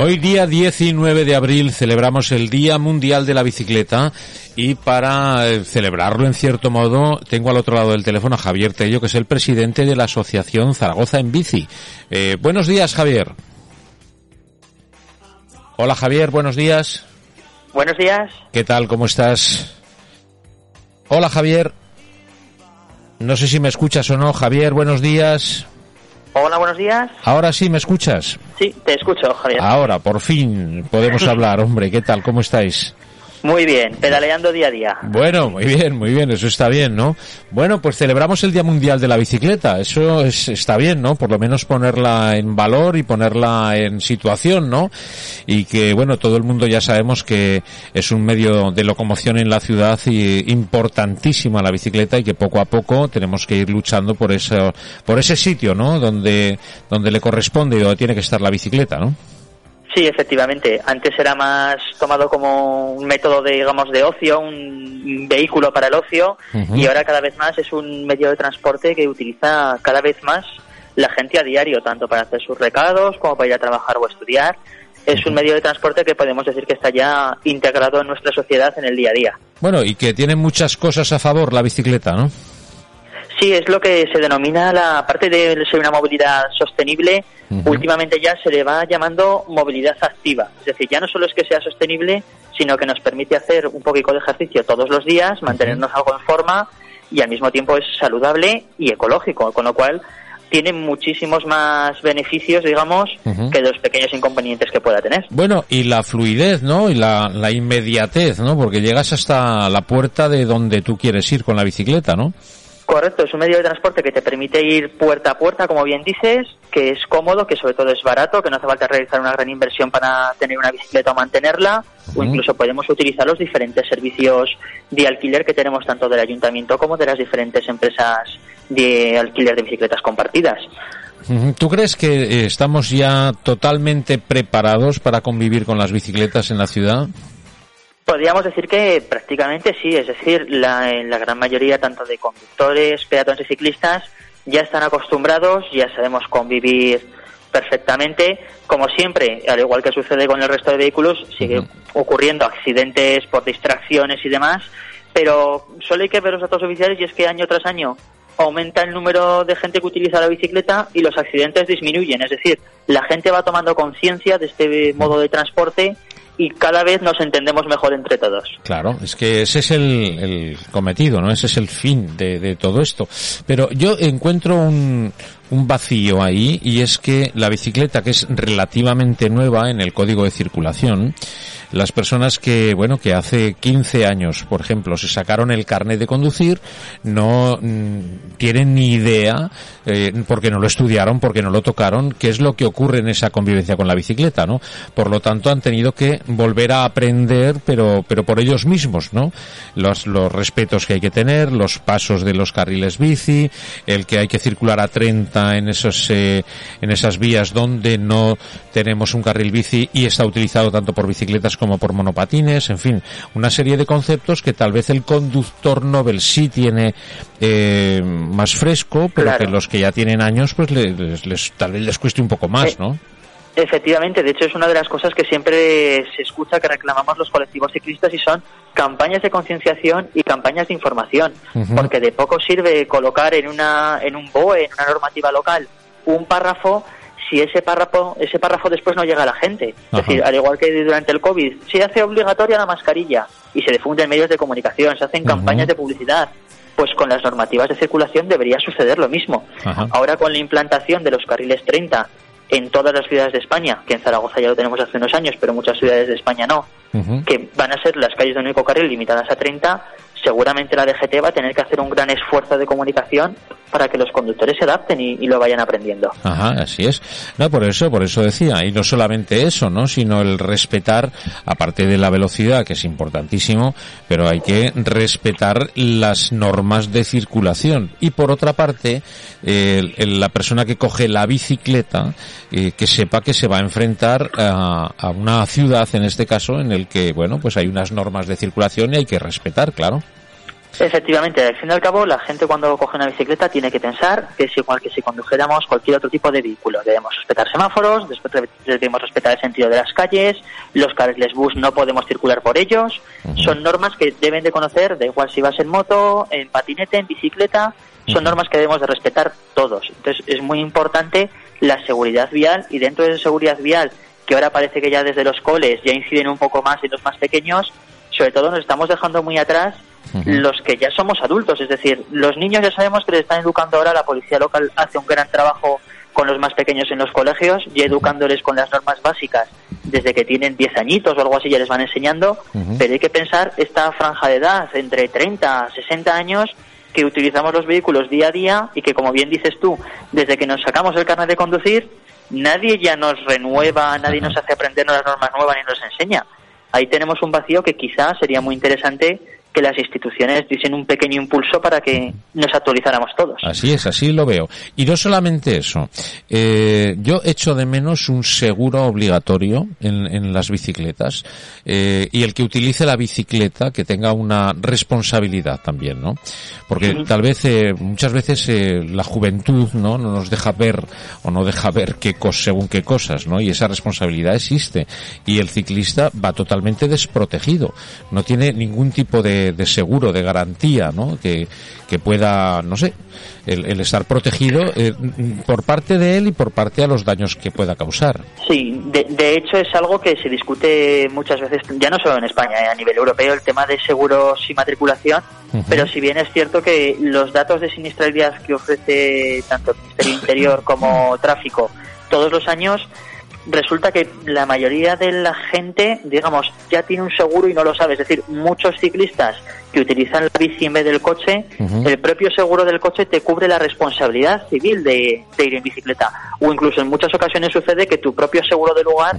Hoy día 19 de abril celebramos el Día Mundial de la Bicicleta y para eh, celebrarlo en cierto modo tengo al otro lado del teléfono a Javier Tello que es el presidente de la Asociación Zaragoza en Bici. Eh, buenos días Javier. Hola Javier, buenos días. Buenos días. ¿Qué tal? ¿Cómo estás? Hola Javier. No sé si me escuchas o no. Javier, buenos días. Hola, buenos días. Ahora sí, ¿me escuchas? Sí, te escucho, Javier. Ahora, por fin podemos hablar, hombre. ¿Qué tal? ¿Cómo estáis? Muy bien, pedaleando día a día. Bueno, muy bien, muy bien, eso está bien, ¿no? Bueno, pues celebramos el Día Mundial de la Bicicleta, eso es, está bien, ¿no? Por lo menos ponerla en valor y ponerla en situación, ¿no? Y que, bueno, todo el mundo ya sabemos que es un medio de locomoción en la ciudad y importantísima la bicicleta y que poco a poco tenemos que ir luchando por eso, por ese sitio, ¿no? Donde, donde le corresponde y donde tiene que estar la bicicleta, ¿no? Sí, efectivamente. Antes era más tomado como un método, de, digamos, de ocio, un vehículo para el ocio, y ahora cada vez más es un medio de transporte que utiliza cada vez más la gente a diario, tanto para hacer sus recados como para ir a trabajar o estudiar. Es un medio de transporte que podemos decir que está ya integrado en nuestra sociedad en el día a día. Bueno, y que tiene muchas cosas a favor la bicicleta, ¿no? Sí, es lo que se denomina la parte de ser una movilidad sostenible. Últimamente ya se le va llamando movilidad activa. Es decir, ya no solo es que sea sostenible, sino que nos permite hacer un poquito de ejercicio todos los días, mantenernos algo en forma y al mismo tiempo es saludable y ecológico, con lo cual tiene muchísimos más beneficios, digamos, que los pequeños inconvenientes que pueda tener. Bueno, y la fluidez, ¿no? Y la, la inmediatez, ¿no? Porque llegas hasta la puerta de donde tú quieres ir con la bicicleta, ¿no? Correcto, es un medio de transporte que te permite ir puerta a puerta, como bien dices, que es cómodo, que sobre todo es barato, que no hace falta realizar una gran inversión para tener una bicicleta o mantenerla, o incluso podemos utilizar los diferentes servicios de alquiler que tenemos tanto del ayuntamiento como de las diferentes empresas de alquiler de bicicletas compartidas. ¿Tú crees que eh, estamos ya totalmente preparados para convivir con las bicicletas en la ciudad? Podríamos decir que prácticamente sí, es decir, la, la gran mayoría tanto de conductores, peatones y ciclistas ya están acostumbrados, ya sabemos convivir perfectamente. Como siempre, al igual que sucede con el resto de vehículos, sigue ocurriendo accidentes por distracciones y demás, pero solo hay que ver los datos oficiales y es que año tras año aumenta el número de gente que utiliza la bicicleta y los accidentes disminuyen. Es decir, la gente va tomando conciencia de este modo de transporte y cada vez nos entendemos mejor entre todos. Claro, es que ese es el, cometido, ¿no? Ese es el fin de, de todo esto. Pero yo encuentro un, un vacío ahí y es que la bicicleta, que es relativamente nueva en el código de circulación, las personas que, bueno, que hace 15 años, por ejemplo, se sacaron el carnet de conducir, no mm, tienen ni idea, eh, porque no lo estudiaron, porque no lo tocaron, qué es lo que ocurre en esa convivencia con la bicicleta, ¿no? Por lo tanto, han tenido que volver a aprender, pero, pero por ellos mismos, ¿no? Los, los respetos que hay que tener, los pasos de los carriles bici, el que hay que circular a 30 en esos, eh, en esas vías donde no tenemos un carril bici y está utilizado tanto por bicicletas como por monopatines, en fin, una serie de conceptos que tal vez el conductor Nobel sí tiene eh, más fresco, pero que los que ya tienen años, pues les, tal vez les cueste un poco más, eh, ¿no? Efectivamente, de hecho es una de las cosas que siempre se escucha que reclamamos los colectivos ciclistas y son campañas de concienciación y campañas de información, porque de poco sirve colocar en una en un BOE, en una normativa local, un párrafo si ese párrafo, ese párrafo después no llega a la gente. Es decir, al igual que durante el COVID, se hace obligatoria la mascarilla y se difunde en medios de comunicación, se hacen campañas de publicidad. Pues con las normativas de circulación debería suceder lo mismo. Ahora con la implantación de los carriles 30 en todas las ciudades de España, que en Zaragoza ya lo tenemos hace unos años, pero muchas ciudades de España no, que van a ser las calles de único carril limitadas a 30, seguramente la DGT va a tener que hacer un gran esfuerzo de comunicación para que los conductores se adapten y, lo vayan aprendiendo. Ajá, así es. No, por eso, por eso decía, y no solamente eso, ¿no? Sino el respetar, aparte de la velocidad, que es importantísimo, pero hay que respetar las normas de circulación. Y por otra parte, la persona que coge la bicicleta, eh, que sepa que se va a enfrentar a, a una ciudad, en este caso, en el que, bueno, pues hay unas normas de circulación y hay que respetar, claro. Efectivamente, al fin y al cabo, la gente cuando coge una bicicleta tiene que pensar que es igual que si condujéramos cualquier otro tipo de vehículo. Debemos respetar semáforos, después debemos respetar el sentido de las calles, los carriles bus no podemos circular por ellos. Son normas que deben de conocer, da igual si vas en moto, en patinete, en bicicleta, son normas que debemos de respetar todos. Entonces es muy importante la seguridad vial y dentro de esa seguridad vial, que ahora parece que ya desde los coles ya inciden un poco más en los más pequeños, sobre todo nos estamos dejando muy atrás los que ya somos adultos. Es decir, los niños ya sabemos que les están educando ahora, la policía local hace un gran trabajo con los más pequeños en los colegios y educándoles con las normas básicas desde que tienen 10 añitos o algo así ya les van enseñando, pero hay que pensar esta franja de edad entre 30 a 60 años que utilizamos los vehículos día a día y que como bien dices tú, desde que nos sacamos el carnet de conducir, nadie ya nos renueva, nadie nos hace aprender las normas nuevas ni nos enseña. Ahí tenemos un vacío que quizás sería muy interesante que las instituciones diesen un pequeño impulso para que nos actualizáramos todos. Así es, así lo veo. Y no solamente eso. Eh, yo echo de menos un seguro obligatorio en, en las bicicletas eh, y el que utilice la bicicleta que tenga una responsabilidad también, ¿no? Porque tal vez eh, muchas veces eh, la juventud, ¿no? No nos deja ver o no deja ver qué cosas, según qué cosas, ¿no? Y esa responsabilidad existe y el ciclista va totalmente desprotegido. No tiene ningún tipo de de, seguro, de garantía, ¿no? Que, que pueda, no sé, el, estar protegido eh, por parte de él y por parte a los daños que pueda causar. Sí, de, hecho es algo que se discute muchas veces, ya no solo en España, eh, a nivel europeo, el tema de seguros y matriculación, pero si bien es cierto que los datos de siniestralidad que ofrece tanto el Ministerio Interior como Tráfico todos los años resulta que la mayoría de la gente, digamos, ya tiene un seguro y no lo sabe. Es decir, muchos ciclistas que utilizan la bici en vez del coche, el propio seguro del coche te cubre la responsabilidad civil de, ir en bicicleta. O incluso en muchas ocasiones sucede que tu propio seguro de lugar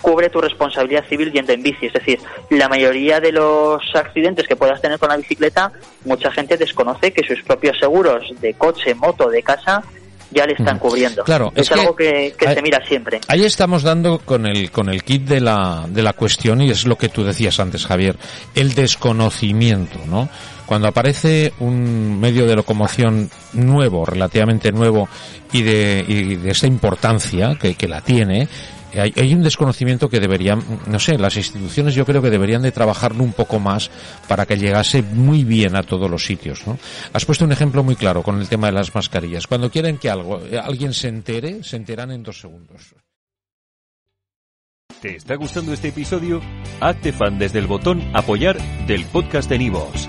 cubre tu responsabilidad civil yendo en bici. Es decir, la mayoría de los accidentes que puedas tener con la bicicleta, mucha gente desconoce que sus propios seguros de coche, moto, de casa ya le están cubriendo. Claro, es, algo que, se mira siempre. Ahí estamos dando con el con el kit de la de la cuestión y es lo que tú decías antes, Javier, el desconocimiento, ¿no? Cuando aparece un medio de locomoción nuevo, relativamente nuevo y de, y de esta importancia que, que la tiene, hay, un desconocimiento que deberían, no sé, las instituciones yo creo que deberían de trabajarlo un poco más para que llegase muy bien a todos los sitios, ¿no? Has puesto un ejemplo muy claro con el tema de las mascarillas. Cuando quieren que algo, eh, alguien se entere, se enteran en dos segundos. ¿Te está gustando este episodio? Hazte fan desde el botón apoyar del podcast de Nivos.